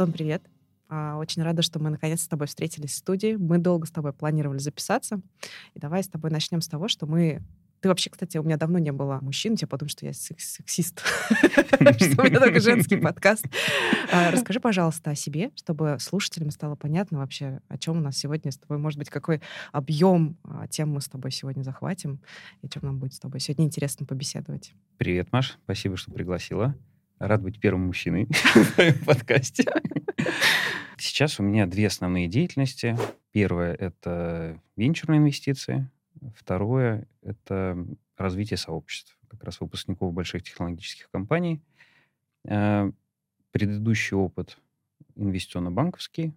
Антон, привет. А, очень рада, что мы наконец с тобой встретились в студии. Мы долго с тобой планировали записаться. И давай с тобой начнем с того, что мы ты вообще, кстати, у меня давно не было мужчин, тебе подумают, что я сексист, что у меня только женский подкаст. А, расскажи, пожалуйста, о себе, чтобы слушателям стало понятно вообще, о чем у нас сегодня с тобой, может быть, какой объем а, тем мы с тобой сегодня захватим, и чем нам будет с тобой сегодня интересно побеседовать. Привет, Маш, спасибо, что пригласила. Рад быть первым мужчиной в своем подкасте. Сейчас у меня две основные деятельности. Первое — это венчурные инвестиции, Второе — это развитие сообществ, как раз выпускников больших технологических компаний. Э, предыдущий опыт инвестиционно-банковский.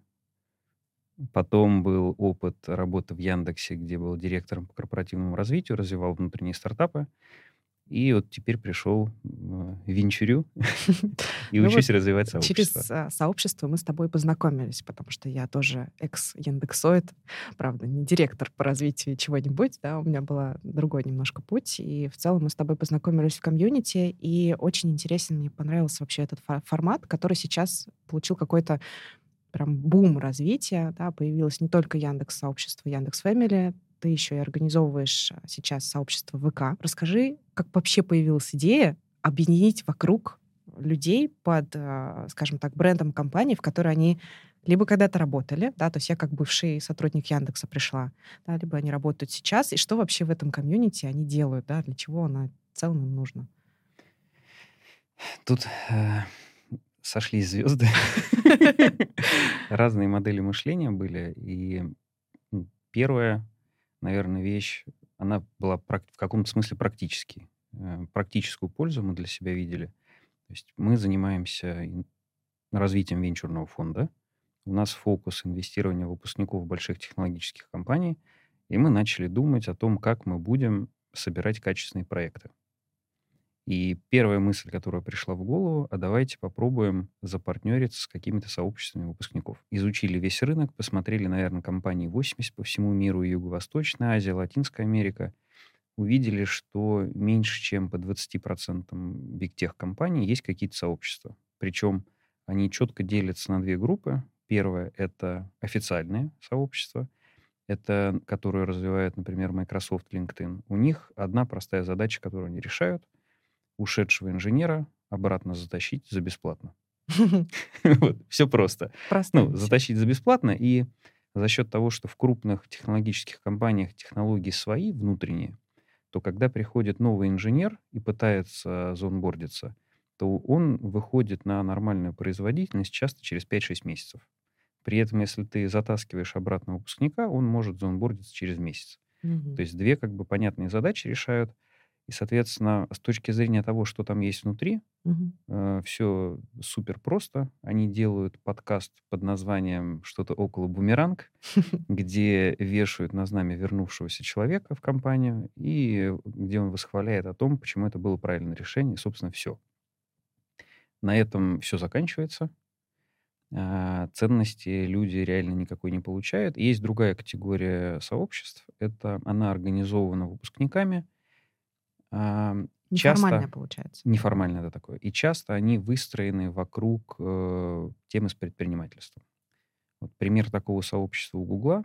Потом был опыт работы в Яндексе, где был директором по корпоративному развитию, развивал внутренние стартапы. И вот теперь пришел в Венчурю и ну учусь развивать сообщество. Через а, сообщество мы с тобой познакомились, потому что я тоже экс-яндексоид, правда, не директор по развитию чего-нибудь, да, у меня был другой немножко путь, и в целом мы с тобой познакомились в комьюнити, и очень интересен, мне понравился вообще этот формат, который сейчас получил какой-то прям бум развития, да, появилось не только Яндекс сообщество, Яндекс Фэмили, ты еще и организовываешь а, сейчас сообщество ВК. Расскажи, как вообще появилась идея объединить вокруг людей под, а, скажем так, брендом компании, в которой они либо когда-то работали, да, то есть я как бывший сотрудник Яндекса пришла, да, либо они работают сейчас, и что вообще в этом комьюнити они делают, да, для чего она в целом им нужно? Тут э, сошлись звезды. Разные модели мышления были, и первое наверное, вещь, она была в каком-то смысле практически. Э, практическую пользу мы для себя видели. То есть мы занимаемся развитием венчурного фонда. У нас фокус инвестирования выпускников больших технологических компаний, и мы начали думать о том, как мы будем собирать качественные проекты. И первая мысль, которая пришла в голову, а давайте попробуем запартнериться с какими-то сообществами выпускников. Изучили весь рынок, посмотрели, наверное, компании 80 по всему миру, Юго-Восточная Азия, Латинская Америка. Увидели, что меньше, чем по 20% бигтех компаний есть какие-то сообщества. Причем они четко делятся на две группы. Первое — это официальные сообщества, это которые развивают, например, Microsoft, LinkedIn. У них одна простая задача, которую они решают — ушедшего инженера обратно затащить за бесплатно. Все просто. Ну, затащить за бесплатно, и за счет того, что в крупных технологических компаниях технологии свои, внутренние, то когда приходит новый инженер и пытается зонбордиться, то он выходит на нормальную производительность часто через 5-6 месяцев. При этом, если ты затаскиваешь обратно выпускника, он может зонбордиться через месяц. Угу. То есть две как бы понятные задачи решают. И, соответственно, с точки зрения того, что там есть внутри, угу. э, все супер просто. Они делают подкаст под названием что-то около бумеранг, где вешают на знамя вернувшегося человека в компанию и где он восхваляет о том, почему это было правильное решение. И, собственно, все. На этом все заканчивается. А, ценности люди реально никакой не получают. Есть другая категория сообществ. Это она организована выпускниками, Неформальное часто, получается. Неформальное, это такое. И часто они выстроены вокруг э, темы с предпринимательством. Вот пример такого сообщества у Гугла,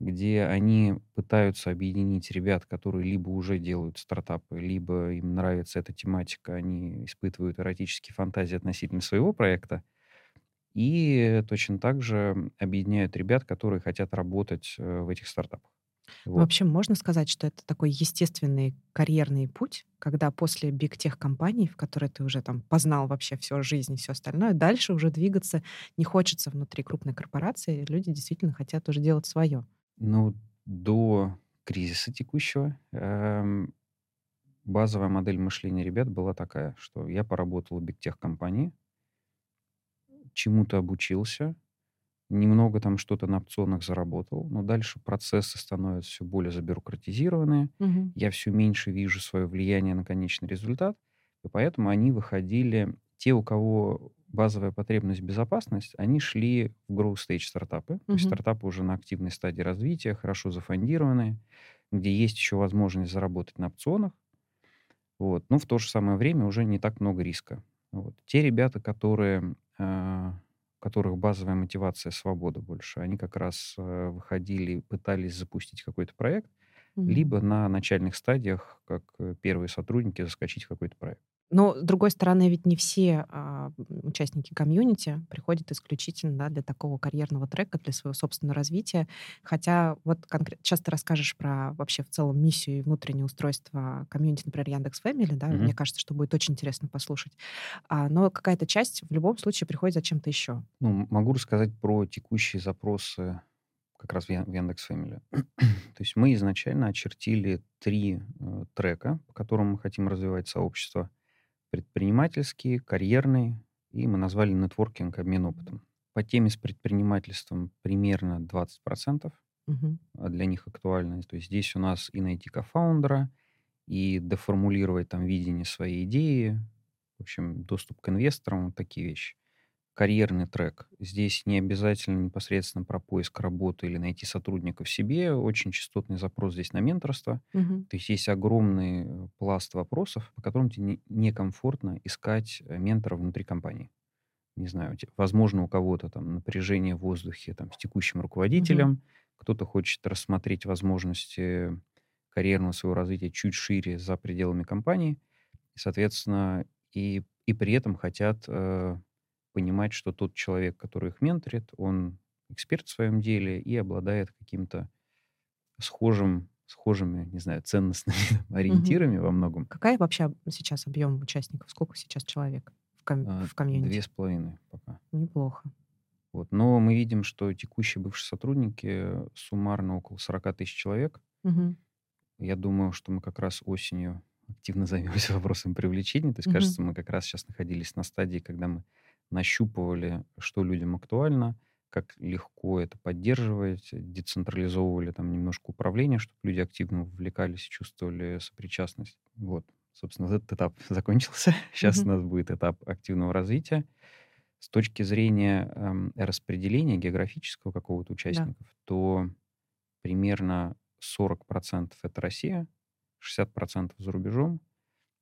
где они пытаются объединить ребят, которые либо уже делают стартапы, либо им нравится эта тематика, они испытывают эротические фантазии относительно своего проекта, и точно так же объединяют ребят, которые хотят работать э, в этих стартапах. Вот. В общем, можно сказать, что это такой естественный карьерный путь, когда после биг-тех компаний, в которой ты уже там познал вообще всю жизнь и все остальное, дальше уже двигаться не хочется внутри крупной корпорации, люди действительно хотят уже делать свое. Ну, до кризиса текущего эм, базовая модель мышления ребят была такая, что я поработал в биг-тех компании, чему-то обучился, немного там что-то на опционах заработал, но дальше процессы становятся все более забюрократизированные, угу. я все меньше вижу свое влияние на конечный результат, и поэтому они выходили, те, у кого базовая потребность безопасность, они шли в growth stage стартапы, угу. то есть стартапы уже на активной стадии развития, хорошо зафондированные, где есть еще возможность заработать на опционах, вот. но в то же самое время уже не так много риска. Вот. Те ребята, которые э, у которых базовая мотивация свобода больше, они как раз э, выходили, пытались запустить какой-то проект, Мгм. либо на начальных стадиях, как э, первые сотрудники, заскочить в какой-то проект. Но, с другой стороны, ведь не все а, участники комьюнити приходят исключительно да, для такого карьерного трека, для своего собственного развития. Хотя вот конкретно сейчас ты расскажешь про вообще в целом миссию и внутреннее устройство комьюнити, например, Яндекс Фэмили, да, Мгм. мне кажется, что будет очень интересно послушать. А, но какая-то часть в любом случае приходит за чем-то еще. Ну, могу рассказать про текущие запросы как раз в Ян- в Яндекс Family. То есть мы изначально очертили три э, трека, по которым мы хотим развивать сообщество. Предпринимательский, карьерный, и мы назвали нетворкинг, обмен опытом. По теме с предпринимательством примерно 20%, Мгм. а для них актуально. То есть здесь у нас и найти кофаундера, и доформулировать там видение своей идеи, в общем, доступ к инвесторам, вот такие вещи. Карьерный трек. Здесь не обязательно непосредственно про поиск работы или найти сотрудников себе. Очень частотный запрос здесь на менторство. Мгм. То есть есть огромный э, пласт вопросов, по которым тебе не- некомфортно искать э, ментора внутри компании. Не знаю, возможно, у кого-то там напряжение в воздухе там, с текущим руководителем, кто-то хочет рассмотреть возможности карьерного своего развития чуть шире за пределами компании, и, соответственно, и, и при этом хотят э, понимать, что тот человек, который их менторит, он эксперт в своем деле и обладает каким-то схожим, схожими, не знаю, ценностными ориентирами во многом. Какая вообще об- сейчас объем участников? Сколько сейчас человек в, ком- А, в комьюнити? Две с половиной пока. Неплохо. Вот. Но мы видим, что текущие бывшие сотрудники суммарно около 40 тысяч человек. Мгм. Я думаю, что мы как раз осенью активно займемся вопросом привлечения. То есть, Мгм. кажется, мы как раз сейчас находились на стадии, когда мы нащупывали, что людям актуально, как легко это поддерживать, децентрализовывали там немножко управление, чтобы люди активно вовлекались и чувствовали сопричастность. Вот, собственно, этот этап закончился. Сейчас Мгм. у нас будет этап активного развития. С точки зрения эм, распределения географического какого-то участников, то примерно 40% это Россия, 60% за рубежом.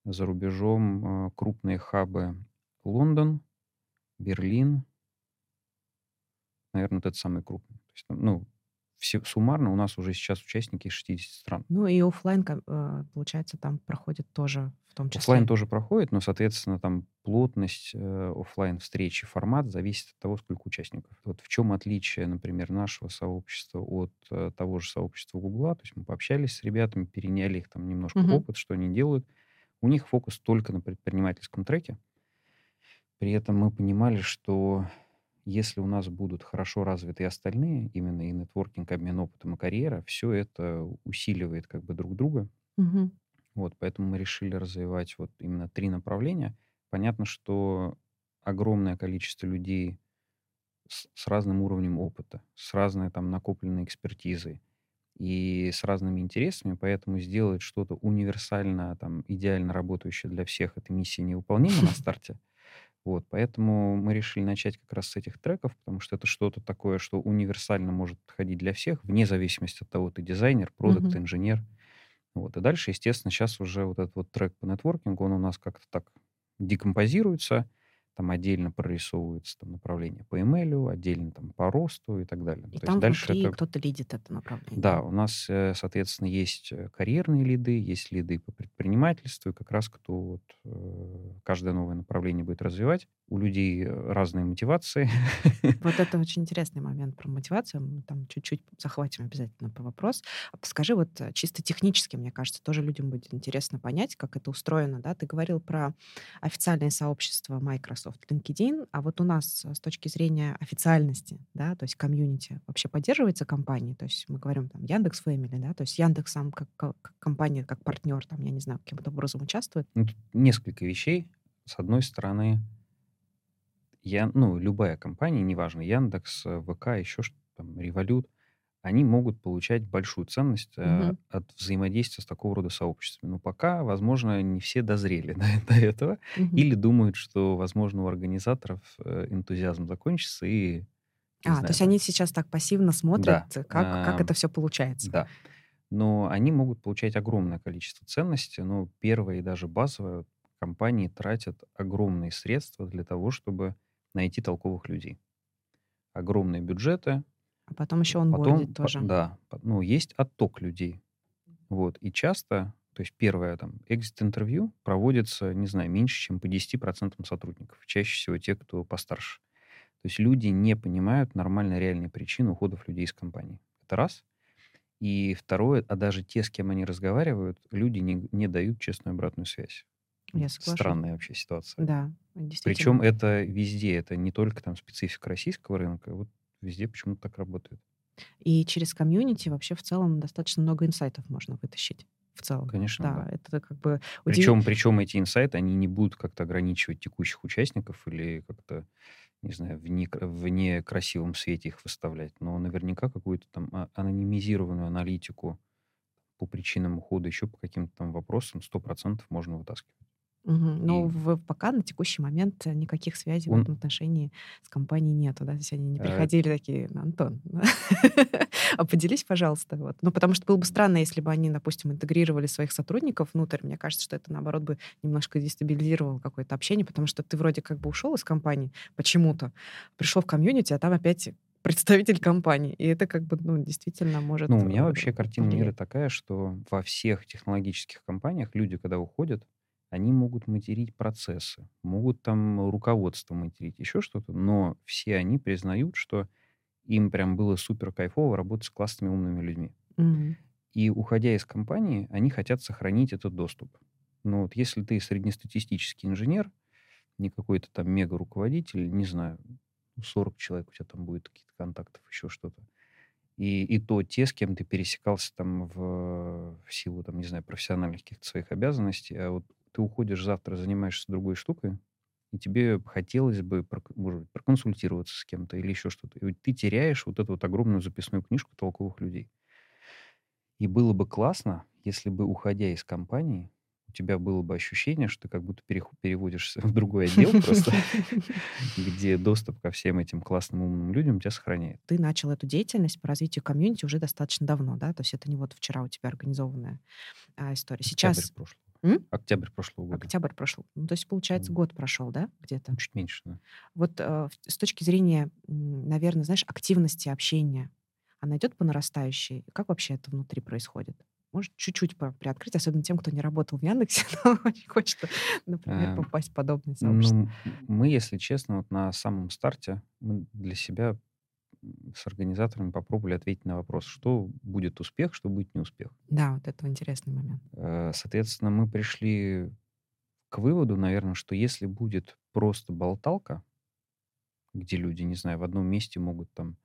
За рубежом э, крупные хабы Лондон, Берлин, наверное, вот это самый крупный. То есть, ну, все, суммарно у нас уже сейчас участники из 60 стран. Ну и офлайн, получается, там проходит тоже в том числе. Оффлайн тоже проходит, но, соответственно, там плотность э, офлайн встречи, формат зависит от того, сколько участников. Вот в чем отличие, например, нашего сообщества от э, того же сообщества Гугла. То есть мы пообщались с ребятами, переняли их там немножко Мгм. опыт, что они делают. У них фокус только на предпринимательском треке. При этом мы понимали, что если у нас будут хорошо развиты и остальные, именно и нетворкинг, обмен опытом и карьера, все это усиливает как бы друг друга. Мгм. Вот, поэтому мы решили развивать вот именно три направления. Понятно, что огромное количество людей с, с разным уровнем опыта, с разной там накопленной экспертизой и с разными интересами, поэтому сделать что-то универсально, там, идеально работающее для всех, эта миссия невыполнима на старте. Вот, поэтому мы решили начать как раз с этих треков, потому что это что-то такое, что универсально может подходить для всех, вне зависимости от того, ты дизайнер, продукт, инженер. Вот. И дальше, естественно, сейчас уже вот этот вот трек по нетворкингу, он у нас как-то так декомпозируется, там отдельно прорисовывается там, направление по email, отдельно там по росту и так далее. И То там есть дальше это... кто-то лидит это направление. Да, у нас, э, соответственно, есть э, карьерные лиды, есть лиды по предпринимательству, и как раз кто вот, э, каждое новое направление будет развивать. У людей разные мотивации. Вот это очень интересный момент про мотивацию. Мы там чуть-чуть захватим обязательно про вопрос. А Скажи, вот чисто технически, мне кажется, тоже людям будет интересно понять, как это устроено. Да? Ты говорил про официальное сообщество Microsoft, LinkedIn, а вот у нас э, с точки зрения официальности, да, то есть комьюнити, вообще поддерживается компания? То есть мы говорим там Яндекс Family, да, то есть Яндекс сам как, как компания, как партнер, там, я не знаю, каким-то образом участвует. Ну, тут несколько вещей. С одной стороны, я, ну, любая компания, неважно, Яндекс, э, ВК, еще что там, Револют, они могут получать большую ценность Мгм. от взаимодействия с такого рода сообществами. Но пока, возможно, не все дозрели до, до этого Мгм. или думают, что, возможно, у организаторов э, энтузиазм закончится и, А, то знаю, есть там, они сейчас так пассивно смотрят, да, э, как, как а, это все получается. да. Но они могут получать огромное количество ценностей. Но первое и даже базовое, компании тратят огромные средства для того, чтобы найти толковых людей. огромные бюджеты. А потом еще он Потом, по- тоже. да, ну, есть отток людей. Вот. И часто, то есть первое там, экзит-интервью проводится, не знаю, меньше, чем по 10% сотрудников. Чаще всего те, кто постарше. То есть люди не понимают нормально реальные причины уходов людей из компании. Это раз. И второе, а даже те, с кем они разговаривают, люди не, не дают честную обратную связь. Я соглашусь. Странная вообще ситуация. Да, действительно. Причем это везде, это не только там специфика российского рынка, вот везде почему-то так работает. И через комьюнити вообще в целом достаточно много инсайтов можно вытащить. В целом. Конечно, Да, да. это как бы... Причем, причем эти инсайты, они не будут как-то ограничивать текущих участников или как-то, не знаю, в, не, в некрасивом свете их выставлять. Но наверняка какую-то там а- анонимизированную аналитику по причинам ухода, еще по каким-то там вопросам 100% можно вытаскивать. Но И- в- пока на текущий момент никаких связей в Он- этом отношении с компанией нету, да? То есть они не Э, приходили такие, «Ну, Антон, а поделись, пожалуйста. Вот. Ну, потому что было бы странно, если бы они, допустим, интегрировали своих сотрудников внутрь. Мне кажется, что это, наоборот, бы немножко дестабилизировало какое-то общение, потому что ты вроде как бы ушел из компании почему-то, пришел в комьюнити, а там опять представитель компании. И это как бы, ну, действительно может... Ну, у меня э, вообще картина мира такая, что во всех технологических компаниях люди, когда уходят, они могут материть процессы, могут там руководство материть, еще что-то, но все они признают, что им прям было супер кайфово работать с классными умными людьми. Мгм. И уходя из компании, они хотят сохранить этот доступ. Но вот если ты среднестатистический инженер, не какой-то там мега-руководитель, не знаю, ну, 40 человек у тебя там будет каких-то контактов, еще что-то. И, и то те, с кем ты пересекался там в, в силу, там, не знаю, профессиональных каких-то своих обязанностей, а вот ты уходишь завтра, занимаешься другой штукой, и тебе хотелось бы, может быть, проконсультироваться с кем-то или еще что-то. И ты теряешь вот эту вот огромную записную книжку толковых людей. И было бы классно, если бы, уходя из компании, у тебя было бы ощущение, что ты как будто переводишься в другой отдел просто, где доступ ко всем этим классным умным людям тебя сохраняет. Ты начал эту деятельность по развитию комьюнити уже достаточно давно, да? То есть это не вот вчера у тебя организованная а, история. Сейчас. М? Октябрь прошлого года. октябрь прошел. Ну, то есть, получается, год прошел, да, где-то? Ну, Чуть меньше, да. Вот э, с точки зрения, наверное, знаешь, активности общения, она идет по нарастающей? Как вообще это внутри происходит? Может, чуть-чуть приоткрыть, особенно тем, кто не работал в Яндексе, но очень хочет, например, А, попасть в подобное сообщество. Ну, мы, если честно, вот на самом старте мы для себя с организаторами попробовали ответить на вопрос, что будет успех, что будет неуспех. Да, вот это интересный момент. Э, Соответственно, мы пришли к выводу, наверное, что если будет просто болталка, где люди, не знаю, в одном месте могут там,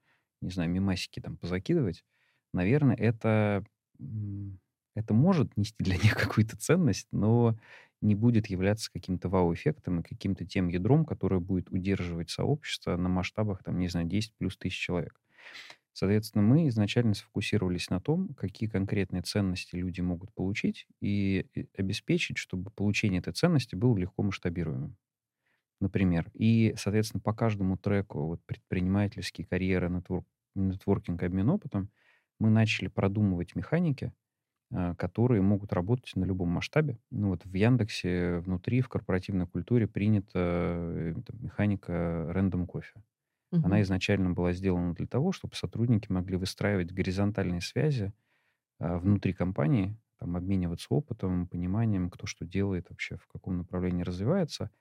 не знаю, мимасики там позакидывать, наверное, это, это может нести для них какую-то ценность, но не будет являться каким-то вау-эффектом и каким-то тем ядром, которое будет удерживать сообщество на масштабах, там, не знаю, 10 плюс тысяч человек. Соответственно, мы изначально сфокусировались на том, какие конкретные ценности люди могут получить, и обеспечить, чтобы получение этой ценности было легко масштабируемым. Например. И, соответственно, по каждому треку вот, предпринимательские карьеры, нетвор- нетворкинг, обмен опытом, мы начали продумывать механики, которые могут работать на любом масштабе. Ну вот в Яндексе внутри, в корпоративной культуре принята э, там, механика рандом кофе. Она Мгм. изначально была сделана для того, чтобы сотрудники могли выстраивать горизонтальные связи а, внутри компании, там, обмениваться опытом, пониманием, кто что делает вообще, в каком направлении развивается.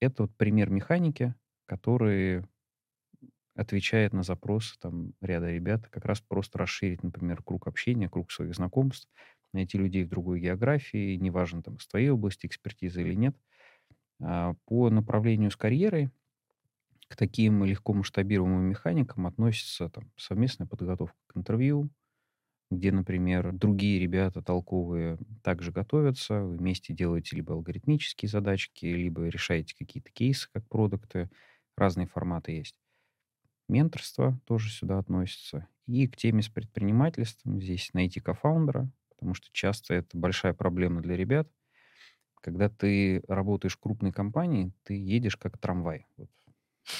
Это вот пример механики, который отвечает на запросы там, ряда ребят, как раз просто расширить, например, круг общения, круг своих знакомств, найти людей в другой географии, неважно, там, с твоей области экспертизы или нет. А, По направлению с карьерой к таким легко масштабируемым механикам относится там, совместная подготовка к интервью, где, например, другие ребята толковые также готовятся, вы вместе делаете либо алгоритмические задачки, либо решаете какие-то кейсы как продукты, разные форматы есть. Менторство тоже сюда относится. И к теме с предпринимательством здесь найти кофаундера, потому что часто это большая проблема для ребят. Когда ты работаешь в крупной компании, ты едешь как трамвай. Вот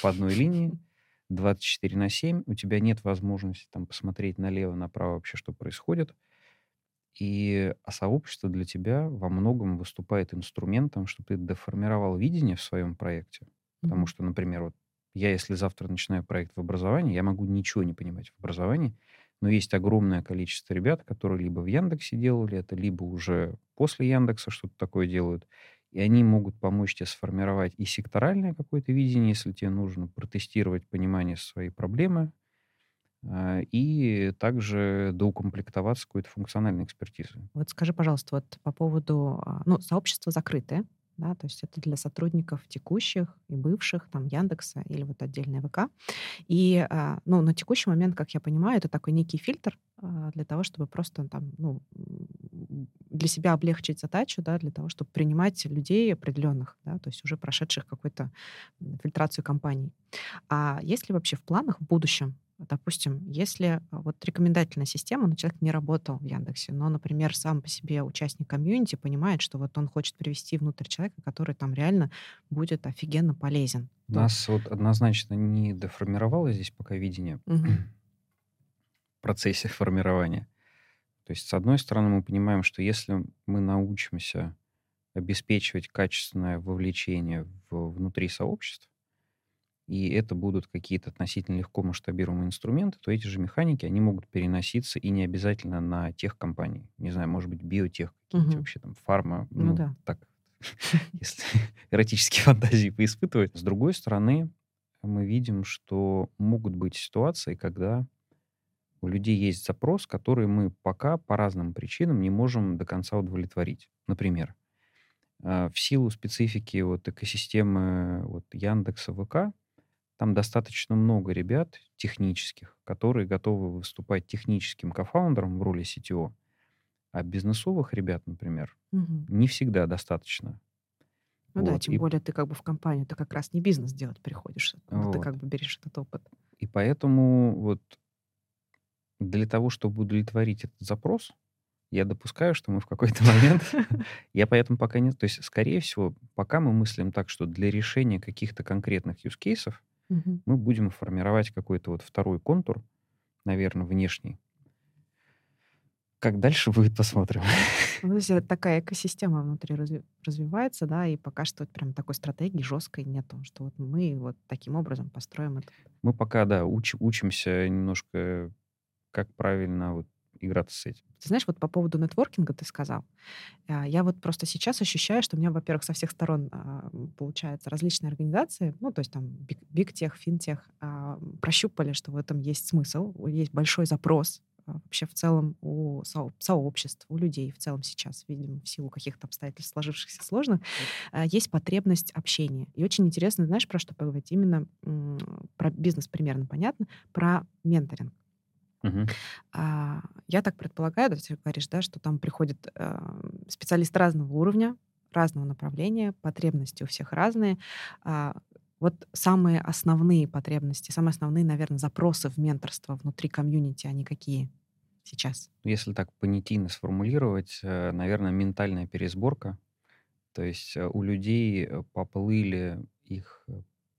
по одной линии, 24 на 7, у тебя нет возможности там посмотреть налево, направо вообще, что происходит. И а сообщество для тебя во многом выступает инструментом, чтобы ты доформировал видение в своем проекте. Потому что, например, вот я, если завтра начинаю проект в образовании, я могу ничего не понимать в образовании, но есть огромное количество ребят, которые либо в Яндексе делали это, либо уже после Яндекса что-то такое делают. И они могут помочь тебе сформировать и секторальное какое-то видение, если тебе нужно протестировать понимание своей проблемы, а, и также доукомплектоваться какой-то функциональной экспертизой. Вот скажи, пожалуйста, вот по поводу, а, ну, сообщества закрытое, да, то есть это для сотрудников текущих и бывших, там, Яндекса или вот отдельная ВК. И, а, ну, на текущий момент, как я понимаю, это такой некий фильтр для того, чтобы просто там, ну, для себя облегчить задачу, да, для того, чтобы принимать людей определенных, да, то есть уже прошедших какую-то фильтрацию компаний. А есть ли вообще в планах в будущем Допустим, если а, вот рекомендательная система, но человек не работал в Яндексе, но, например, сам по себе участник комьюнити понимает, что вот он хочет привести внутрь человека, который там реально будет офигенно полезен. У нас вот однозначно не деформировалось здесь пока видение угу. в процессе формирования. То есть, с одной стороны, мы понимаем, что если мы научимся обеспечивать качественное вовлечение в, внутри сообществ, и это будут какие-то относительно легко масштабируемые инструменты, то эти же механики, они могут переноситься и не обязательно на тех компаний. Не знаю, может быть, биотех, какие-нибудь угу. вообще там, фарма. Ну, ну да. Так, если эротические фантазии поиспытывать. С другой стороны, мы видим, что могут быть ситуации, когда у людей есть запрос, который мы пока по разным причинам не можем до конца удовлетворить. Например, а, в силу специфики вот экосистемы вот Яндекса, ВК, там достаточно много ребят технических, которые готовы выступать техническим кофаундером в роли CTO. А бизнесовых ребят, например, угу. не всегда достаточно. Ну вот. да, тем и... более ты как бы в компанию, ты как раз не бизнес делать приходишь, вот. ты как бы берешь этот опыт. И поэтому вот для того, чтобы удовлетворить этот запрос, я допускаю, что мы в какой-то момент, я поэтому пока не... То есть, скорее всего, пока мы мыслим так, что для решения каких-то конкретных use cases Угу. Мы будем формировать какой-то вот второй контур, наверное, внешний. Как дальше будет, посмотрим. Ну, то есть такая экосистема внутри разви- развивается, да, и пока что вот прям такой стратегии жесткой нету, что вот мы вот таким образом построим это. Мы пока, да, уч- учимся немножко, как правильно вот играться с этим. Ты знаешь, вот по поводу нетворкинга ты сказал. А, я вот просто сейчас ощущаю, что у меня, во-первых, со всех сторон а, получается различные организации, ну, то есть там Tech, FinTech, а, прощупали, что в этом есть смысл, есть большой запрос вообще в целом у сообществ, у людей в целом сейчас, видимо, в силу каких-то обстоятельств сложившихся сложных, есть потребность общения. И очень интересно, знаешь, про что поговорить? Именно про бизнес примерно понятно, про менторинг. Угу. А, я так предполагаю, да, ты говоришь, да, что там приходят а, специалисты разного уровня, разного направления, потребности у всех разные. А, вот самые основные потребности, самые основные, наверное, запросы в менторство внутри комьюнити, они какие сейчас? Если так понятийно сформулировать, э, наверное, ментальная пересборка. То есть э, у людей э, поплыли их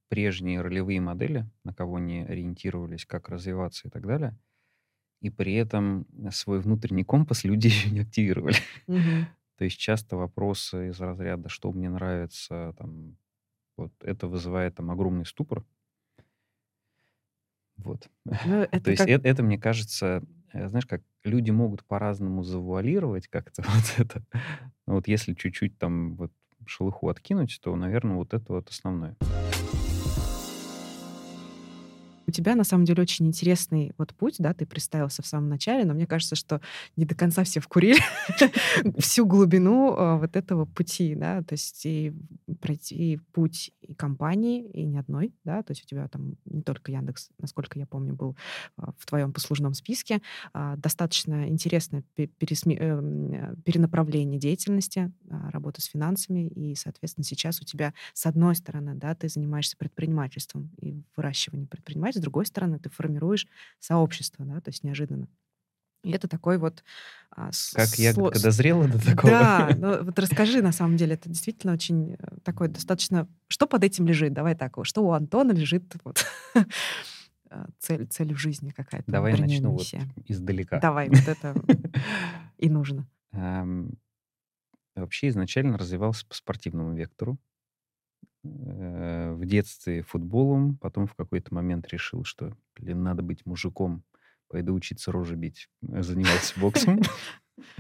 прежние ролевые модели, на кого они ориентировались, как развиваться и так далее — и при этом свой внутренний компас люди еще не активировали. Угу. То есть часто вопросы из разряда, что мне нравится, там, вот это вызывает там огромный ступор. Вот. Ну, это То есть как... это, это, мне кажется, э, знаешь, как люди могут по-разному завуалировать как-то вот это. Но вот если чуть-чуть там вот шелуху откинуть, то, наверное, вот это вот основное. У тебя, на самом деле, очень интересный вот путь, да, ты представился в самом начале, но мне кажется, что не до конца все вкурили всю глубину а, вот этого пути, да, то есть и пройти путь и компании, и не одной, да, то есть у тебя там не только Яндекс, насколько я помню, был а, в твоем послужном списке, а, достаточно интересное пересме... Э, перенаправление деятельности, работа с финансами, и, соответственно, сейчас у тебя, с одной стороны, да, ты занимаешься предпринимательством и выращиванием предпринимательства, с другой стороны, ты формируешь сообщество, да, то есть неожиданно. И это такой вот... А, как сло... ягодка дозрела до такого. Да, ну, вот расскажи, на самом деле, это действительно очень э, такой достаточно... Что под этим лежит? Давай так, что у Антона лежит вот, э, цель, цель в жизни какая-то. Давай начну миссия. вот издалека. Давай, вот это и нужно. Вообще изначально развивался по спортивному вектору. Э, в детстве футболом, потом в какой-то момент решил, что, блин, надо быть мужиком, пойду учиться рожи бить. Занимался боксом.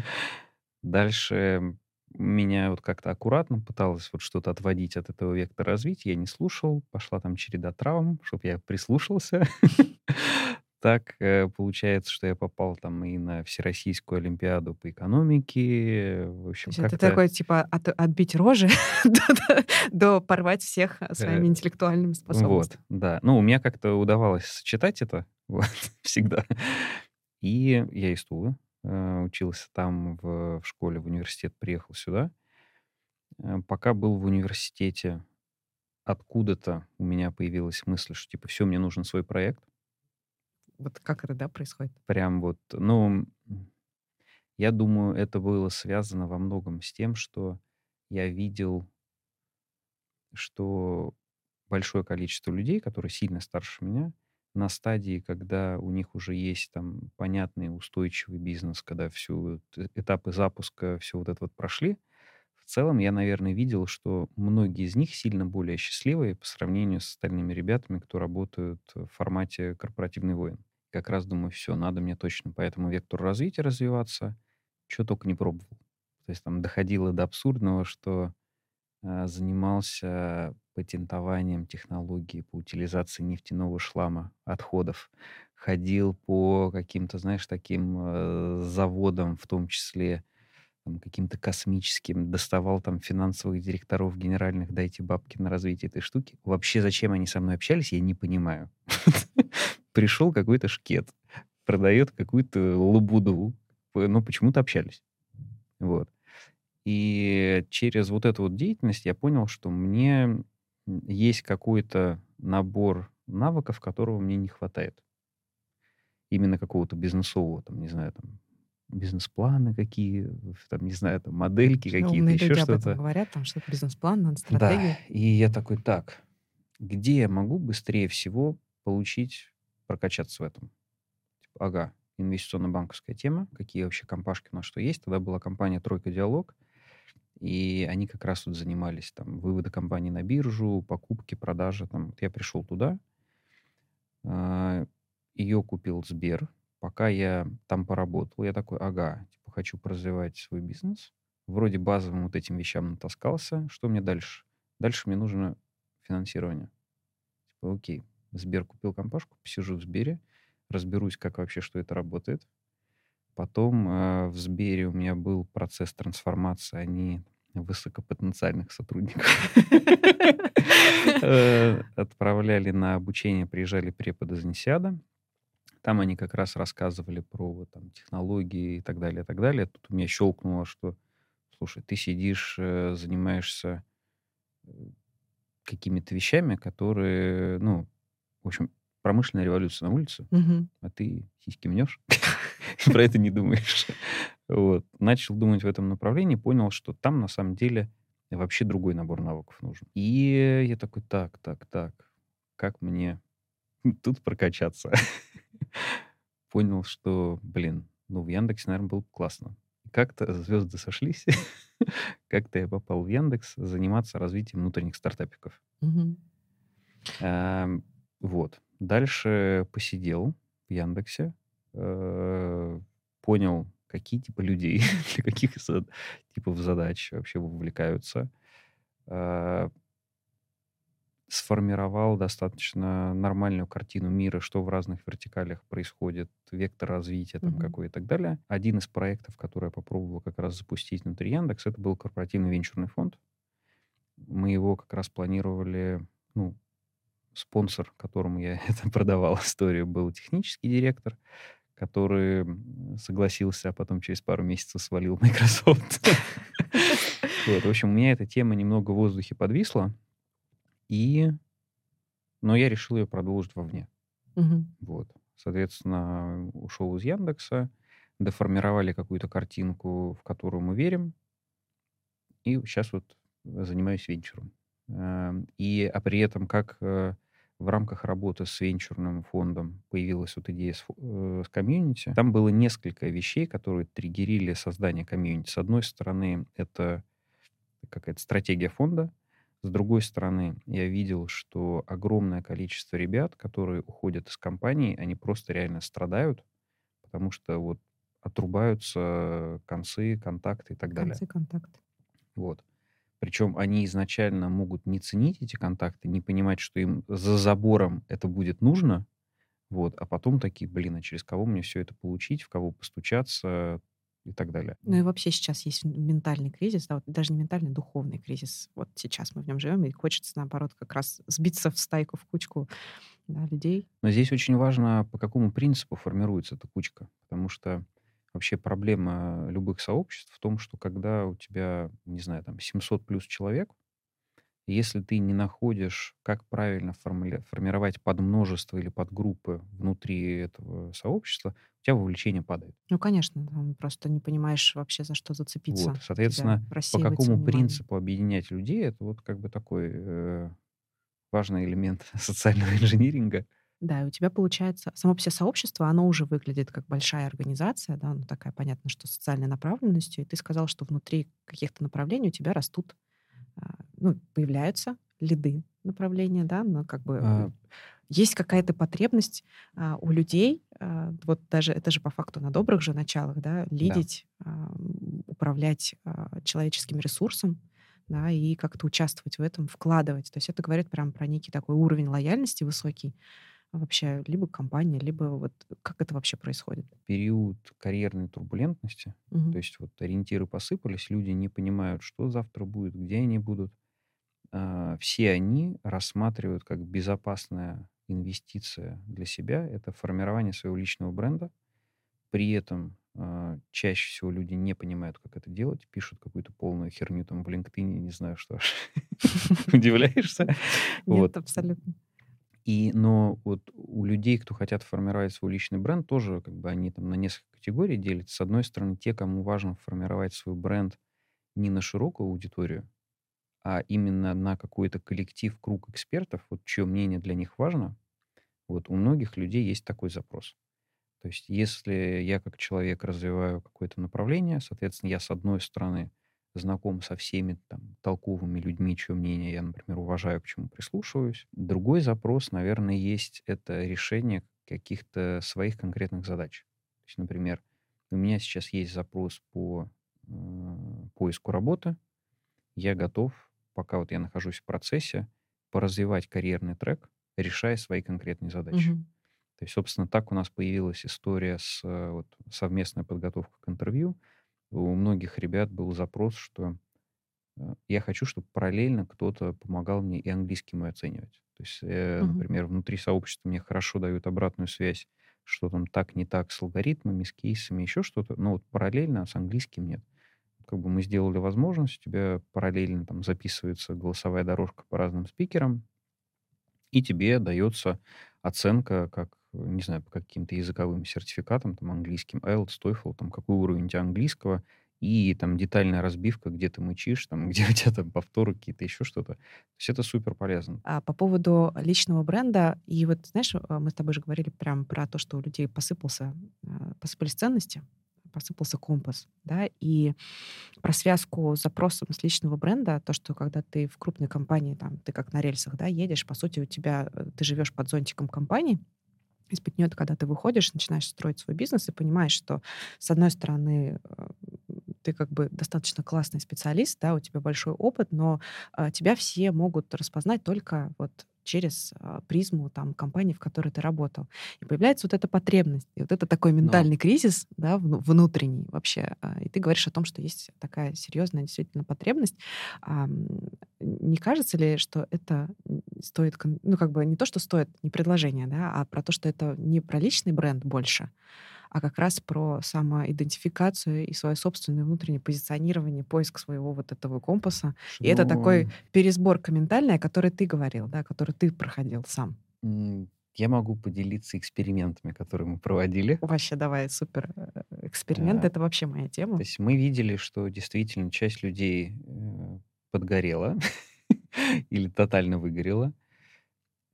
Дальше меня вот как-то аккуратно пыталась вот что-то отводить от этого вектора развития. Я не слушал. Пошла там череда травм, чтобы я прислушался. Так э, получается, что я попал там и на Всероссийскую Олимпиаду по экономике. В общем, это такой, типа, от, отбить рожи до, до порвать всех своими э, интеллектуальными способностями. Вот, да. Ну, у меня как-то удавалось сочетать это вот, всегда. И я из Тулы. Э, учился там в, в школе, в университет, приехал сюда. Пока был в университете, откуда-то у меня появилась мысль, что типа все, мне нужен свой проект. Вот как это, да, происходит? Прям вот, ну, я думаю, это было связано во многом с тем, что я видел, что большое количество людей, которые сильно старше меня, на стадии, когда у них уже есть там понятный устойчивый бизнес, когда все этапы запуска, все вот это вот прошли, в целом я, наверное, видел, что многие из них сильно более счастливые по сравнению с остальными ребятами, кто работают в формате корпоративный воин. Как раз думаю, все, надо мне точно по этому вектору развития развиваться, что только не пробовал. То есть там доходило до абсурдного, что э, занимался патентованием технологии по утилизации нефтяного шлама, отходов. Ходил по каким-то, знаешь, таким э, заводам, в том числе там, каким-то космическим, доставал там финансовых директоров генеральных, дайте бабки на развитие этой штуки. Вообще, зачем они со мной общались, я не понимаю. Пришел какой-то шкет, продает какую-то лабуду, но почему-то общались. Вот. И через вот эту вот деятельность я понял, что мне есть какой-то набор навыков, которого мне не хватает. Именно какого-то бизнесового, там, не знаю, там, бизнес-планы какие, там, не знаю, там, модельки ну, какие-то, еще что-то. говорят, там, что-то бизнес-план, надо стратегию. Да, и я такой, так, где я могу быстрее всего получить, прокачаться в этом? Типа, ага, инвестиционно-банковская тема, какие вообще компашки у нас что есть. Тогда была компания «Тройка Диалог», и они как раз вот занимались там выводы компании на биржу, покупки, продажи. Там. Вот я пришел туда, а, ее купил Сбер. Пока я там поработал, я такой, ага, типа хочу развивать свой бизнес. Вроде базовым вот этим вещам натаскался. Что мне дальше? Дальше мне нужно финансирование. Типа, окей, Сбер купил компашку, посижу в Сбере, разберусь, как вообще, что это работает. Потом э, в Сбере у меня был процесс трансформации. Они высокопотенциальных сотрудников э, отправляли на обучение, приезжали преподы из Несиада. Там они как раз рассказывали про там, технологии и так далее, и так далее. Тут у меня щелкнуло, что, слушай, ты сидишь, э, занимаешься э, какими-то вещами, которые, ну, в общем, промышленная революция на улице, а ты сиськи мнешь. про это не думаешь. Вот. Начал думать в этом направлении, понял, что там на самом деле вообще другой набор навыков нужен. И я такой, так, так, так, как мне тут прокачаться? Понял, что, блин, ну, в Яндексе, наверное, было бы классно. Как-то звезды сошлись. Как-то я попал в Яндекс заниматься развитием внутренних стартапиков. Эм, вот. Дальше посидел в Яндексе, э, понял, какие типа людей для каких типов задач вообще вовлекаются. Э, сформировал достаточно нормальную картину мира, что в разных вертикалях происходит, вектор развития там mm-hmm. какой и так далее. Один из проектов, который я попробовал как раз запустить внутри Яндекс, это был корпоративный венчурный фонд. Мы его как раз планировали, ну, спонсор, которому я это продавал историю, был технический директор который согласился, а потом через пару месяцев свалил Microsoft. Вот, в общем, у меня эта тема немного в воздухе подвисла, и... но я решил ее продолжить вовне. Вот. Соответственно, ушел из Яндекса, доформировали какую-то картинку, в которую мы верим, и сейчас вот занимаюсь венчуром. Эм, и, а при этом как э, в рамках работы с венчурным фондом появилась вот идея с, э, с комьюнити. Там было несколько вещей, которые триггерили создание комьюнити. С одной стороны, это какая-то стратегия фонда, С другой стороны, я видел, что огромное количество ребят, которые уходят из компании, они просто реально страдают, потому что вот отрубаются концы, контакты и так далее. Концы, контакты. Вот. Причем они изначально могут не ценить эти контакты, не понимать, что им за забором это будет нужно, вот, а потом такие, блин, а через кого мне все это получить, в кого постучаться и так далее. Ну и вообще сейчас есть ментальный кризис, да, вот даже не ментальный, духовный кризис. Вот сейчас мы в нем живем, и хочется, наоборот, как раз сбиться в стайку, в кучку да, людей. Но здесь очень важно, по какому принципу формируется эта кучка, потому что вообще проблема любых сообществ в том, что когда у тебя, не знаю, там 700 плюс человек, если ты не находишь, как правильно форми- формировать подмножество или подгруппы внутри этого сообщества, у тебя вовлечение падает. Ну, конечно, там просто не понимаешь вообще, за что зацепиться. Вот, соответственно, по какому внимание. принципу объединять людей, это вот как бы такой э, важный элемент социального инжиниринга. Да, и у тебя получается, само себе сообщество, оно уже выглядит как большая организация, да, ну такая, понятно, что социальной направленностью, и ты сказал, что внутри каких-то направлений у тебя растут, а, ну, появляются лиды направления, да, но как бы а... есть какая-то потребность а, у людей, а, вот даже это же по факту на добрых же началах, да, лидить, да. А, управлять а, человеческим ресурсом, да, и как-то участвовать в этом, вкладывать. То есть это говорит прям про некий такой уровень лояльности высокий, вообще либо компания, либо вот как это вообще происходит? Период карьерной турбулентности, угу. то есть вот ориентиры посыпались, люди не понимают, что завтра будет, где они будут. А, все они рассматривают как безопасная инвестиция для себя это формирование своего личного бренда. При этом а, чаще всего люди не понимают, как это делать, пишут какую-то полную херню там в LinkedIn, не знаю что. Удивляешься? Нет, абсолютно. И, но вот у людей, кто хотят формировать свой личный бренд, тоже как бы они там на несколько категорий делятся. С одной стороны, те, кому важно формировать свой бренд не на широкую аудиторию, а именно на какой-то коллектив, круг экспертов, вот чье мнение для них важно, вот у многих людей есть такой запрос. То есть если я как человек развиваю какое-то направление, соответственно, я с одной стороны знаком со всеми там, толковыми людьми, чье мнение я, например, уважаю, к чему прислушиваюсь. Другой запрос, наверное, есть это решение каких-то своих конкретных задач. То есть, например, у меня сейчас есть запрос по э, поиску работы. Я готов, пока вот я нахожусь в процессе, поразвивать карьерный трек, решая свои конкретные задачи. Угу. То есть, собственно, так у нас появилась история с э, вот, совместной подготовкой к интервью у многих ребят был запрос, что э, я хочу, чтобы параллельно кто-то помогал мне и английский мой оценивать. То есть, э, угу. например, внутри сообщества мне хорошо дают обратную связь, что там так, не так с алгоритмами, с кейсами, еще что-то, но вот параллельно с английским нет. Как бы мы сделали возможность, у тебя параллельно там записывается голосовая дорожка по разным спикерам, и тебе дается оценка как не знаю, по каким-то языковым сертификатам, там, английским, IELTS, TOEFL, там, какой уровень у тебя английского, и там детальная разбивка, где ты мычишь, там, где у тебя там повторы какие-то, еще что-то. То есть это супер полезно. А по поводу личного бренда, и вот, знаешь, а, мы с тобой же говорили прям про то, что у людей посыпался, а, посыпались ценности, посыпался компас, да, и про связку с запросом с личного бренда, то, что когда ты в крупной компании, там, ты как на рельсах, да, едешь, по сути, у тебя, э, ты живешь под зонтиком компании, из-под нее, когда ты выходишь, начинаешь строить свой бизнес и понимаешь, что, с одной стороны, э, ты как бы достаточно классный специалист, да, у тебя большой опыт, но а, тебя все могут распознать только вот через а, призму там компании, в которой ты работал. И появляется вот эта потребность, и вот это такой ментальный Но. кризис, да, внутренний вообще. А, и ты говоришь о том, что есть такая серьезная действительно потребность. А, не кажется ли, что это стоит, ну как бы не то, что стоит, не предложение, да, а про то, что это не про личный бренд больше, а как раз про самоидентификацию и свое собственное внутреннее позиционирование, поиск своего вот этого компаса. Ну... И это такой пересборка ментальная, о которой ты говорил, да, который ты проходил сам. Я могу поделиться экспериментами, которые мы проводили. Вообще, давай, супер. Э, эксперимент — это вообще моя тема. То есть мы видели, что действительно часть людей э, подгорела или тотально выгорела,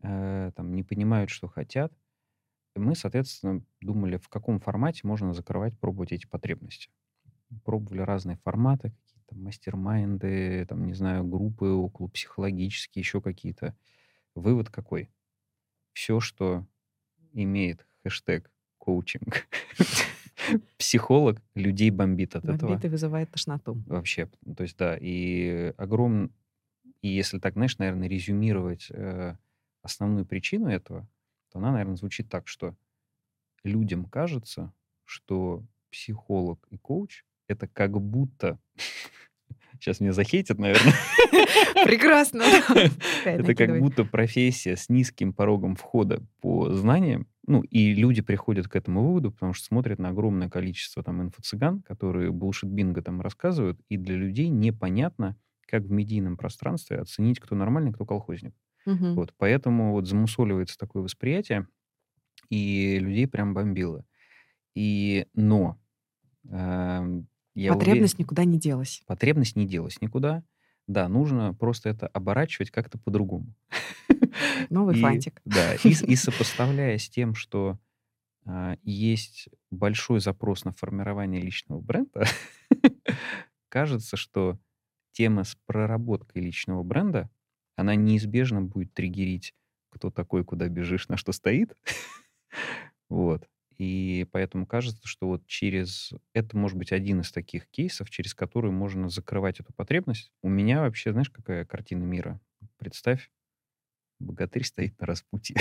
э, там, не понимают, что хотят мы, соответственно, думали, в каком формате можно закрывать, пробовать эти потребности. Пробовали разные форматы, какие-то мастер-майнды, там, не знаю, группы около психологические, еще какие-то. Вывод какой? Все, что имеет хэштег коучинг, психолог людей бомбит от Бомбит этого. и вызывает тошноту. Вообще, то есть, да, и огром... И если так, знаешь, наверное, резюмировать э, основную причину этого, то она, наверное, звучит так, что людям кажется, что психолог и коуч — это как будто... Сейчас меня захейтят, наверное. Прекрасно. Это как будто профессия с низким порогом входа по знаниям. Ну, и люди приходят к этому выводу, потому что смотрят на огромное количество там инфо-цыган, которые булшит-бинго там рассказывают, и для людей непонятно, как в медийном пространстве оценить, кто нормальный, кто колхозник. Мгм. Вот, поэтому вот замусоливается такое восприятие, и людей прям бомбило. И, но, эм, я уверен, Потребность никуда не делась. потребность не делась никуда. Да, нужно просто это оборачивать как-то по-другому. Новый И, фантик. да, и, и сопоставляя с тем, что а, есть большой запрос на формирование личного бренда, кажется, что тема с проработкой личного бренда, она неизбежно будет триггерить, кто такой, куда бежишь, на что стоит. Вот. И поэтому кажется, что вот через... Это может быть один из таких кейсов, через который можно закрывать эту потребность. У меня вообще, знаешь, какая картина мира? Представь, богатырь стоит на распутье.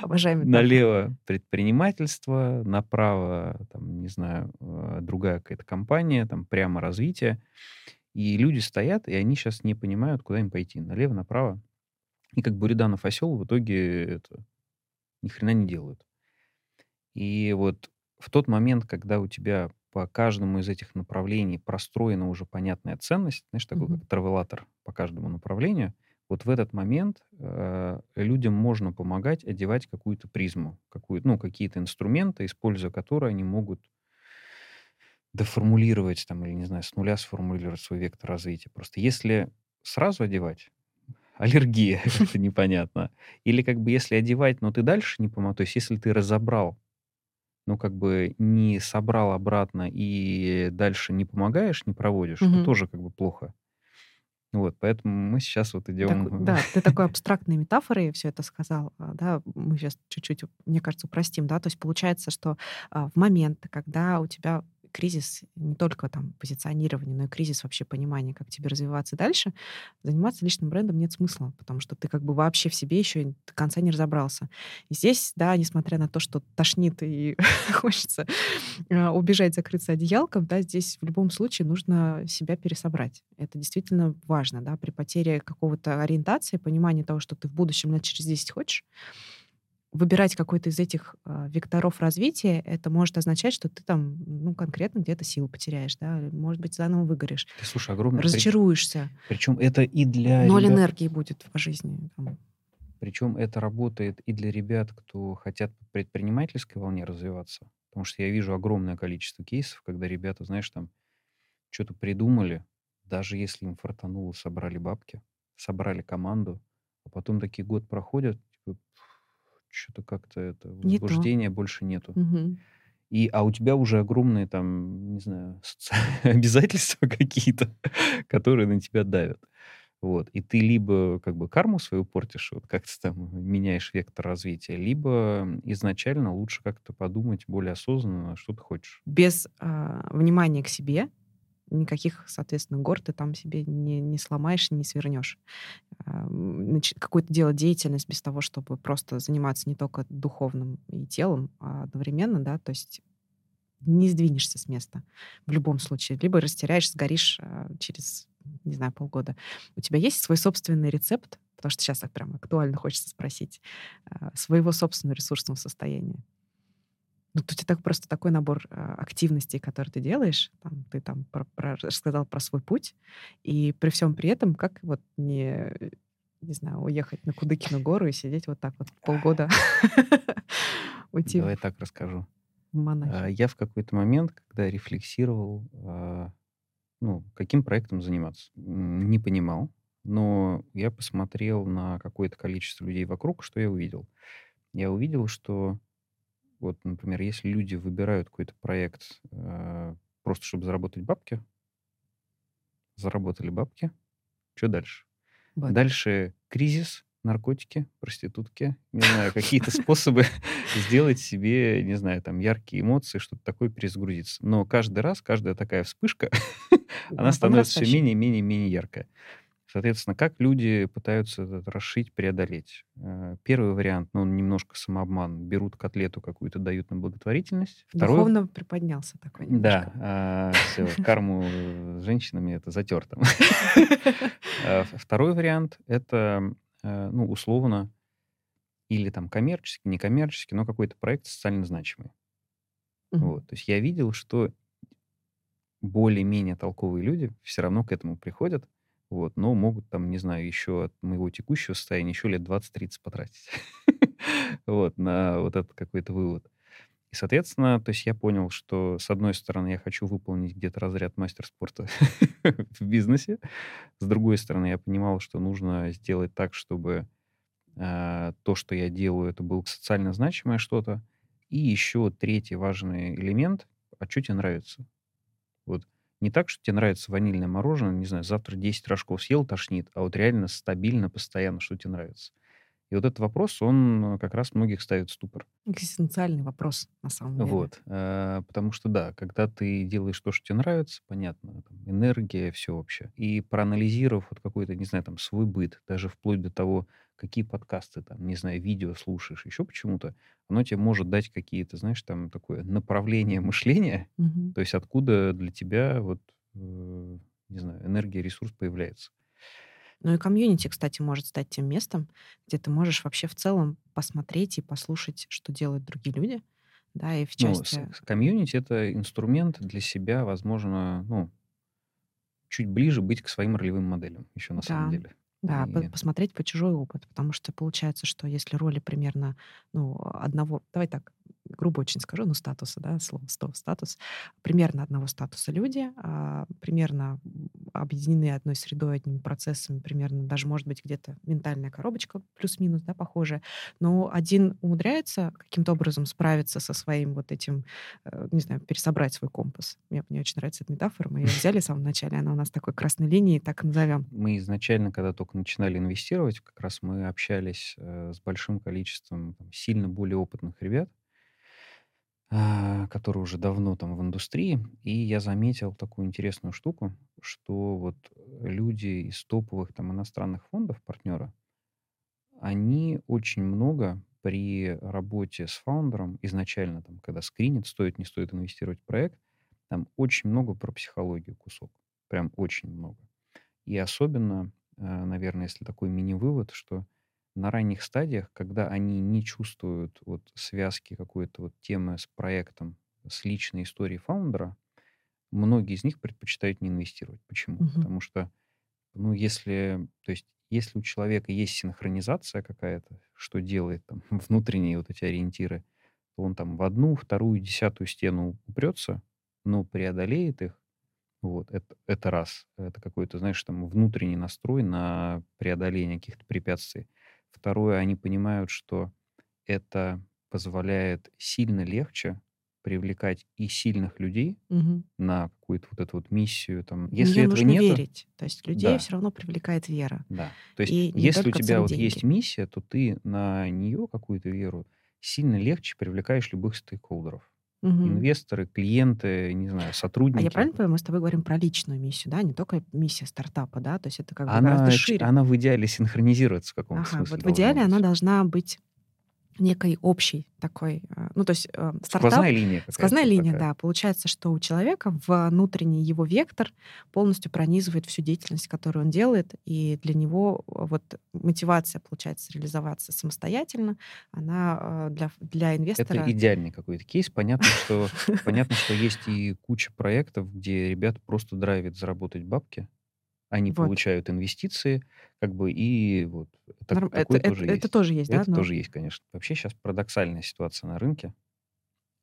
Обожаем. Налево предпринимательство, направо, там, не знаю, э, другая какая-то компания, там прямо развитие. И люди стоят, и они сейчас не понимают, куда им пойти. Налево, направо. И как Буриданов осел в итоге это ни хрена не делают. И вот в тот момент, когда у тебя по каждому из этих направлений простроена уже понятная ценность, знаешь, такой Мгм. как травелатор по каждому направлению, вот в этот момент э, людям можно помогать одевать какую-то призму, какую, ну, какие-то инструменты, используя которые они могут доформулировать там, или, не знаю, с нуля сформулировать свой вектор развития. Просто если сразу одевать, аллергия, это непонятно. Или как бы если одевать, но ты дальше не помог, то есть если ты разобрал, но как бы не собрал обратно и дальше не помогаешь, не проводишь, то Мгм. тоже как бы плохо. Вот, поэтому мы сейчас вот идем... Так, да, ты такой абстрактной метафорой все это сказал, а, да, мы сейчас чуть-чуть, мне кажется, упростим, да, то есть получается, что а, в момент, когда у тебя кризис не только там позиционирования, но и кризис вообще понимания, как тебе развиваться дальше, заниматься личным брендом нет смысла, потому что ты как бы вообще в себе еще до конца не разобрался. И здесь, да, несмотря на то, что тошнит и хочется а, убежать, закрыться одеялком, да, здесь в любом случае нужно себя пересобрать. Это действительно важно, да, при потере какого-то ориентации, понимания того, что ты в будущем лет через 10 хочешь, выбирать какой-то из этих а, векторов развития, это может означать, что ты там, ну, конкретно где-то силу потеряешь, да, может быть, заново выгоришь, Ты, слушай, огромное... разочаруешься, Причем это и для ноль ребят- энергии будет по жизни. там. Причем это работает и для ребят, кто хотят по предпринимательской волне развиваться. Потому что я вижу огромное количество кейсов, когда ребята, знаешь, там что-то придумали, даже если им фартануло, собрали бабки, собрали команду, а потом такие год проходят, что-то как-то это Не то. возбуждения больше нету. Мгм. И, а у тебя уже огромные там, не знаю, соци- обязательства какие-то, которые на тебя давят. Вот. И ты либо как бы карму свою портишь, вот как ты там меняешь вектор развития, либо изначально лучше как-то подумать более осознанно, что ты хочешь. Без а, внимания к себе никаких, соответственно, гор ты там себе не, не сломаешь, не свернешь. А, Какое-то дело деятельность без того, чтобы просто заниматься не только духовным и телом, а одновременно, да, то есть не сдвинешься с места в любом случае. Либо растеряешь, сгоришь а, через, не знаю, полгода. У тебя есть свой собственный рецепт, потому что сейчас так прям актуально хочется спросить, а, своего собственного ресурсного состояния? Ну, тут у тебя так просто такой набор а, активностей, которые ты делаешь. Там, ты там про- про- рассказал про свой путь. И при всем при этом, как вот не, не знаю, уехать на Кудыкину гору и сидеть вот так вот полгода, уйти Давай так расскажу. А, Я в какой-то момент, когда рефлексировал, а, ну, каким проектом заниматься, не понимал, но я посмотрел на какое-то количество людей вокруг, что я увидел. Я увидел, что вот, например, если люди выбирают какой-то проект а, просто чтобы заработать бабки, заработали бабки. Что дальше? Вот. Дальше кризис, наркотики, проститутки, не знаю, какие-то способы сделать себе, не знаю, там, яркие эмоции, что-то такое перезагрузиться. Но каждый раз, каждая такая вспышка, она становится все менее, менее, менее яркая. Соответственно, как люди пытаются это расшить, преодолеть? Э, первый вариант, ну, он немножко самообман. Берут котлету какую-то, дают на благотворительность. Второй... Духовно приподнялся такой немножко. Да, а, все, карму с женщинами это затерто. А, второй вариант — это, э, ну, условно, или там коммерческий, некоммерческий, но какой-то проект социально значимый. Вот. То есть я видел, что более-менее толковые люди все равно к этому приходят, вот, но могут там, не знаю, еще от моего текущего состояния еще лет 20-30 потратить. Вот, на вот этот какой-то вывод. И, соответственно, то есть я понял, что, с одной стороны, я хочу выполнить где-то разряд мастер спорта в бизнесе. С другой стороны, я понимал, что нужно сделать так, чтобы э, то, что я делаю, это было социально значимое что-то. И еще третий важный элемент, а что тебе нравится? Вот не так, что тебе нравится ванильное мороженое, не знаю, завтра 10 рожков съел, тошнит, а вот реально стабильно, постоянно, что тебе нравится. И вот этот вопрос, он как раз многих ставит в ступор. Экзистенциальный вопрос, на самом деле. Вот. Э, потому что, да, когда ты делаешь то, что тебе нравится, понятно, там, энергия, все вообще. И проанализировав вот какой-то, не знаю, там, свой быт, даже вплоть до того, какие подкасты, там, не знаю, видео слушаешь, еще почему-то, оно тебе может дать какие-то, знаешь, там, такое направление мышления, Мгм. то есть откуда для тебя вот, э, не знаю, энергия, ресурс появляется. Ну и комьюнити, кстати, может стать тем местом, где ты можешь вообще в целом посмотреть и послушать, что делают другие люди, да, и в Ну, части... с- комьюнити— это инструмент для себя, возможно, ну, чуть ближе быть к своим ролевым моделям еще на самом Да. деле. Да, И посмотреть по чужой опыт, потому что получается, что если роли примерно, ну, одного, давай так, грубо очень скажу, ну, статуса, да, слово статус, примерно одного статуса люди, а, примерно объединены одной средой, одними процессами, примерно даже, может быть, где-то ментальная коробочка плюс-минус, да, похожая, но один умудряется каким-то образом справиться со своим вот этим, э, не знаю, пересобрать свой компас. Мне, мне очень нравится эта метафора, мы ее взяли в самом начале, она у нас такой красной линией, так и назовем. мы изначально, когда только начинали инвестировать, как раз мы общались э, с большим количеством сильно более опытных ребят, а, которые уже давно там в индустрии, и я заметил такую интересную штуку, что вот люди из топовых там иностранных фондов, партнера, они очень много при работе с фаундером изначально, там, когда скринит, стоит, не стоит инвестировать в проект, там очень много про психологию кусок. Прям очень много. И особенно, э, наверное, если такой мини-вывод, что на ранних стадиях, когда они не чувствуют вот связки какой-то вот темы с проектом, с личной историей фаундера, многие из них предпочитают не инвестировать. Почему? Мгм. Потому что, ну, если, то есть, если у человека есть синхронизация какая-то, что делает там внутренние вот эти ориентиры, то он там в одну, вторую, десятую стену упрется, но преодолеет их, вот, это, это раз. Это какой-то, знаешь, там внутренний настрой на преодоление каких-то препятствий. Второе, они понимают, что это позволяет сильно легче привлекать и сильных людей Мгм. на какую-то вот эту вот миссию. Там. В Если нее этого нужно нету, верить. То есть людей да, все равно привлекает вера. да. То есть И если у тебя вот есть деньги. миссия, то ты на нее какую-то веру сильно легче привлекаешь любых стейкхолдеров. Мгм. Инвесторы, клиенты, не знаю, А я сотрудники. правильно понимаю, мы с тобой говорим про личную миссию, да, не только миссия стартапа, да, то есть это как бы Она, гораздо шире. она в идеале синхронизируется в каком-то Ага, смысле вот в идеале она быть. должна быть некой общей такой, э, ну то есть э, стартап, Сквозная линия сквозная линия, такая. да, получается, что у человека внутренний его вектор полностью пронизывает всю деятельность, которую он делает, и для него э, вот мотивация, получается, реализоваться самостоятельно, она для, для Это инвестора... идеальный какой-то кейс. Понятно, что понятно, что есть и куча проектов, где ребят просто драйвит заработать бабки, они Вот. получают инвестиции, как бы и вот так- Норм- Это, такое это- тоже это есть. тоже есть, да? Это но- тоже есть, конечно. Вообще сейчас парадоксальная ситуация на рынке.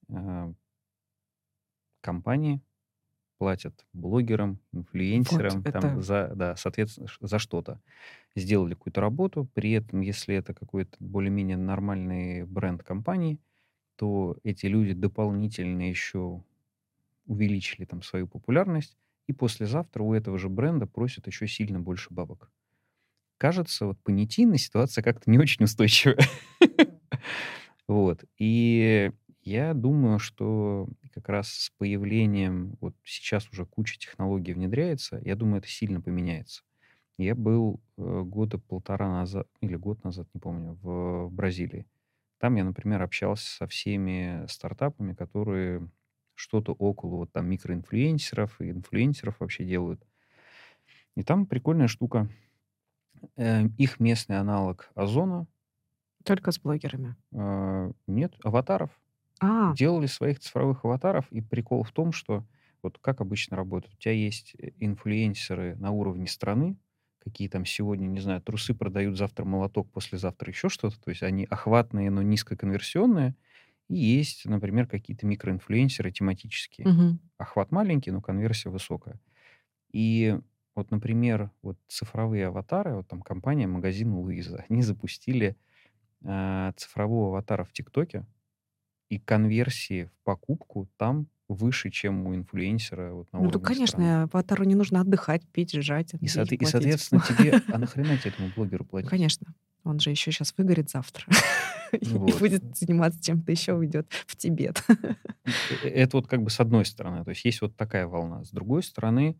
А, Компании платят блогерам, инфлюенсерам Вот, там, это- за, да, соответственно, за что-то. Сделали какую-то работу, при этом, если это какой-то более-менее нормальный бренд компании, то эти люди дополнительно еще увеличили там свою популярность и послезавтра у этого же бренда просят еще сильно больше бабок. Кажется, вот понятийно ситуация как-то не очень устойчивая. Вот. И я думаю, что как раз с появлением, вот сейчас уже куча технологий внедряется, я думаю, это сильно поменяется. Я был э, года полтора назад, или год назад, не помню, в, в Бразилии. Там я, например, общался со всеми стартапами, которые что-то около вот там микроинфлюенсеров и инфлюенсеров вообще делают. И там прикольная штука. Э, их местный аналог Озона. Только с блогерами. Э, нет, аватаров. А, Делали своих цифровых аватаров, и прикол в том, что вот как обычно работает. У тебя есть э, инфлюенсеры на уровне страны, какие там сегодня, не знаю, трусы продают, завтра молоток, послезавтра еще что-то. То есть они охватные, но низкоконверсионные. И есть, например, какие-то микроинфлюенсеры тематические. мгм. Охват маленький, но конверсия высокая. И вот, например, вот цифровые аватары, вот там компания магазин Луиза, они запустили э, цифрового аватара в ТикТоке, и конверсии в покупку там выше, чем у инфлюенсера вот на Ну, то, страны. конечно, аватару не нужно отдыхать, пить, жрать, И, и, платить. соответственно, тебе... А нахрена тебе этому блогеру платить? Конечно. Он же еще сейчас выгорит завтра. И Вот. будет заниматься чем-то еще, уйдет в Тибет. Э, Это вот как бы с одной стороны. То есть есть вот такая волна. С другой стороны,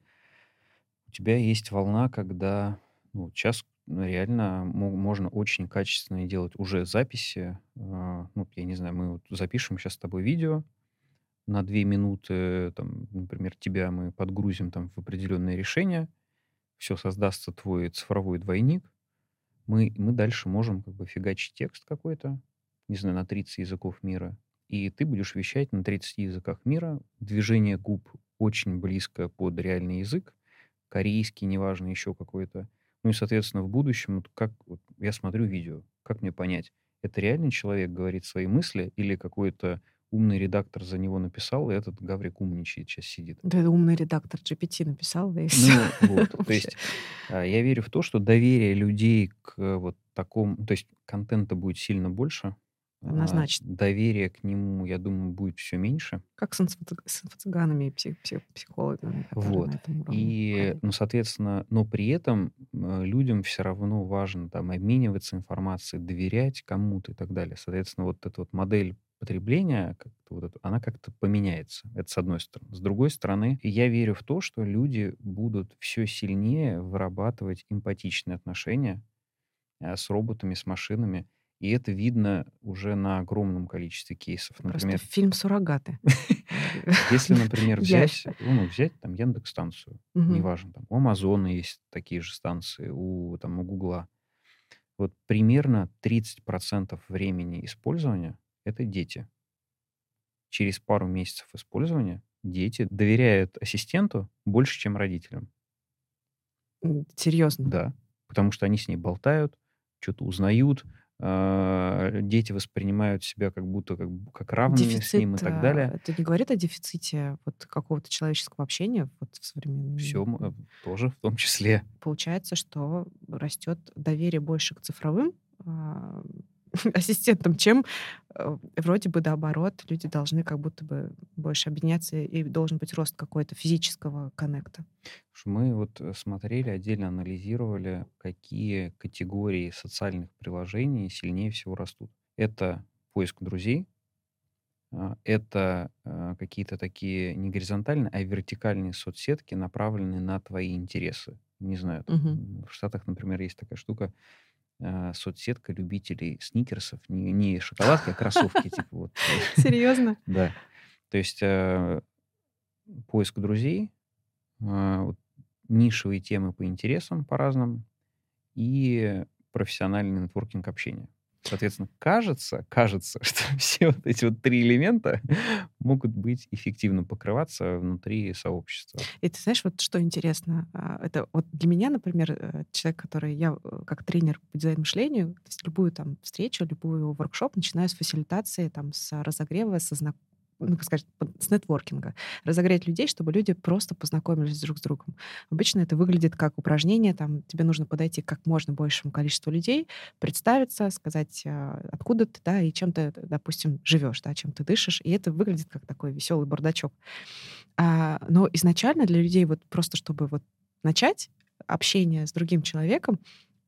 у тебя есть волна, когда ну, сейчас реально мо- можно очень качественно делать уже записи. А, Ну, я не знаю, мы вот запишем сейчас с тобой видео на две минуты, там, например, тебя мы подгрузим там в определенное решение, все создастся твой цифровой двойник, мы, мы дальше можем как бы фигачить текст какой-то, не знаю, на 30 языков мира, и ты будешь вещать на 30 языках мира. Движение губ очень близко под реальный язык, корейский, неважно, еще какой-то. Ну и, соответственно, в будущем, вот как вот я смотрю видео, как мне понять, это реальный человек говорит свои мысли или какой-то умный редактор за него написал, и этот Гаврик умничает, сейчас сидит. Да, это умный редактор GPT написал, да и все. Ну, вот, то есть а, я верю в то, что доверие людей к э, вот такому, то есть контента будет сильно больше, а, Однозначно. доверие к нему, я думаю, будет все меньше. Как с, инфо- с инфо-цыганами и псих- псих- психологами, Вот. И, ну, соответственно, но при этом э, людям все равно важно там обмениваться информацией, доверять кому-то и так далее. Соответственно, вот эта вот модель потребления, как-то вот это, она как-то поменяется. Это с одной стороны. С другой стороны, я верю в то, что люди будут все сильнее вырабатывать эмпатичные отношения э, с роботами, с машинами. И это видно уже на огромном количестве кейсов. Просто Например, фильм «Суррогаты». если, например, взять, ну, взять там Яндекс-станцию, неважно, там у Амазона есть такие же станции, у, там, у Гугла. Вот примерно 30% времени использования — это дети. Через пару месяцев использования дети доверяют ассистенту больше, чем родителям. Серьезно. Да, потому что они с ней болтают, что-то узнают, а, дети воспринимают себя как будто как, как равными с ним и Дефицит, так а, далее. это не говорит о дефиците вот какого-то человеческого общения вот в современном Все мире? тоже в том числе. Получается, что растет доверие больше к цифровым а, ассистентам, чем э, вроде бы наоборот, люди должны как будто бы больше объединяться, и должен быть рост какой-то физического коннекта. Мы вот э, смотрели, отдельно анализировали, какие категории социальных приложений сильнее всего растут. Это поиск друзей, а, это а, какие-то такие не горизонтальные, а вертикальные соцсетки, направленные на твои интересы. Не знаю, м, в Штатах, например, есть такая штука, соцсетка любителей сникерсов, не, не шоколадки, а кроссовки, типа вот. Серьезно? Да. То есть э, поиск друзей, вот нишевые темы по интересам по разным и профессиональный нетворкинг общения. Соответственно, кажется, кажется, что все вот эти вот три элемента могут быть эффективно покрываться внутри сообщества. И ты знаешь, вот что интересно, а, это вот для меня, например, э, человек, который я э, как тренер по дизайн-мышлению, то есть любую там встречу, любую воркшоп начинаю с фасилитации, там, с разогрева, со знак ну, как сказать, с нетворкинга. Разогреть людей, чтобы люди просто познакомились друг с другом. Обычно это выглядит как упражнение, там, тебе нужно подойти к как можно большему количеству людей, представиться, сказать, а, откуда ты, да, и чем ты, допустим, живешь, да, чем ты дышишь, и это выглядит как такой веселый бардачок. А, но изначально для людей вот просто чтобы вот начать общение с другим человеком,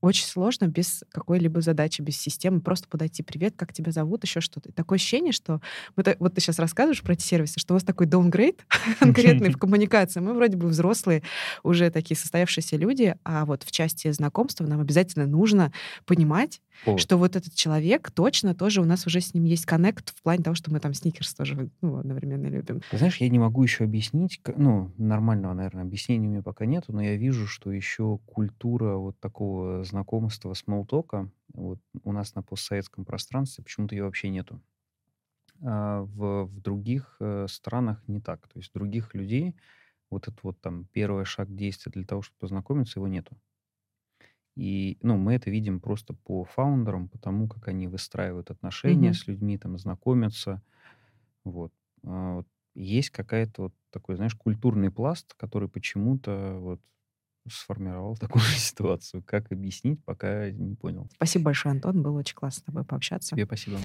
очень сложно без какой-либо задачи, без системы просто подойти, привет, как тебя зовут, еще что-то. И такое ощущение, что мы, вот ты сейчас рассказываешь про эти сервисы, что у вас такой даунгрейд конкретный в коммуникации. Мы вроде бы взрослые, уже такие состоявшиеся люди, а вот в части знакомства нам обязательно нужно понимать, о. что вот этот человек точно тоже у нас уже с ним есть коннект в плане того, что мы там сникерс тоже ну, одновременно любим. знаешь, я не могу еще объяснить, ну, нормального, наверное, объяснения у меня пока нету, но я вижу, что еще культура вот такого знакомства, смолтока, вот у нас на постсоветском пространстве почему-то ее вообще нету. А в, в других э, странах не так. То есть других людей вот этот вот там первый шаг действия для того, чтобы познакомиться, его нету. И, ну, мы это видим просто по фаундерам, потому как они выстраивают отношения Мгм. с людьми, там, знакомятся. Вот. А, вот есть какая-то вот такой, знаешь, культурный пласт, который почему-то вот сформировал такую ситуацию. Как объяснить, пока не понял. Спасибо большое, Антон. Было очень классно с тобой пообщаться. Тебе спасибо.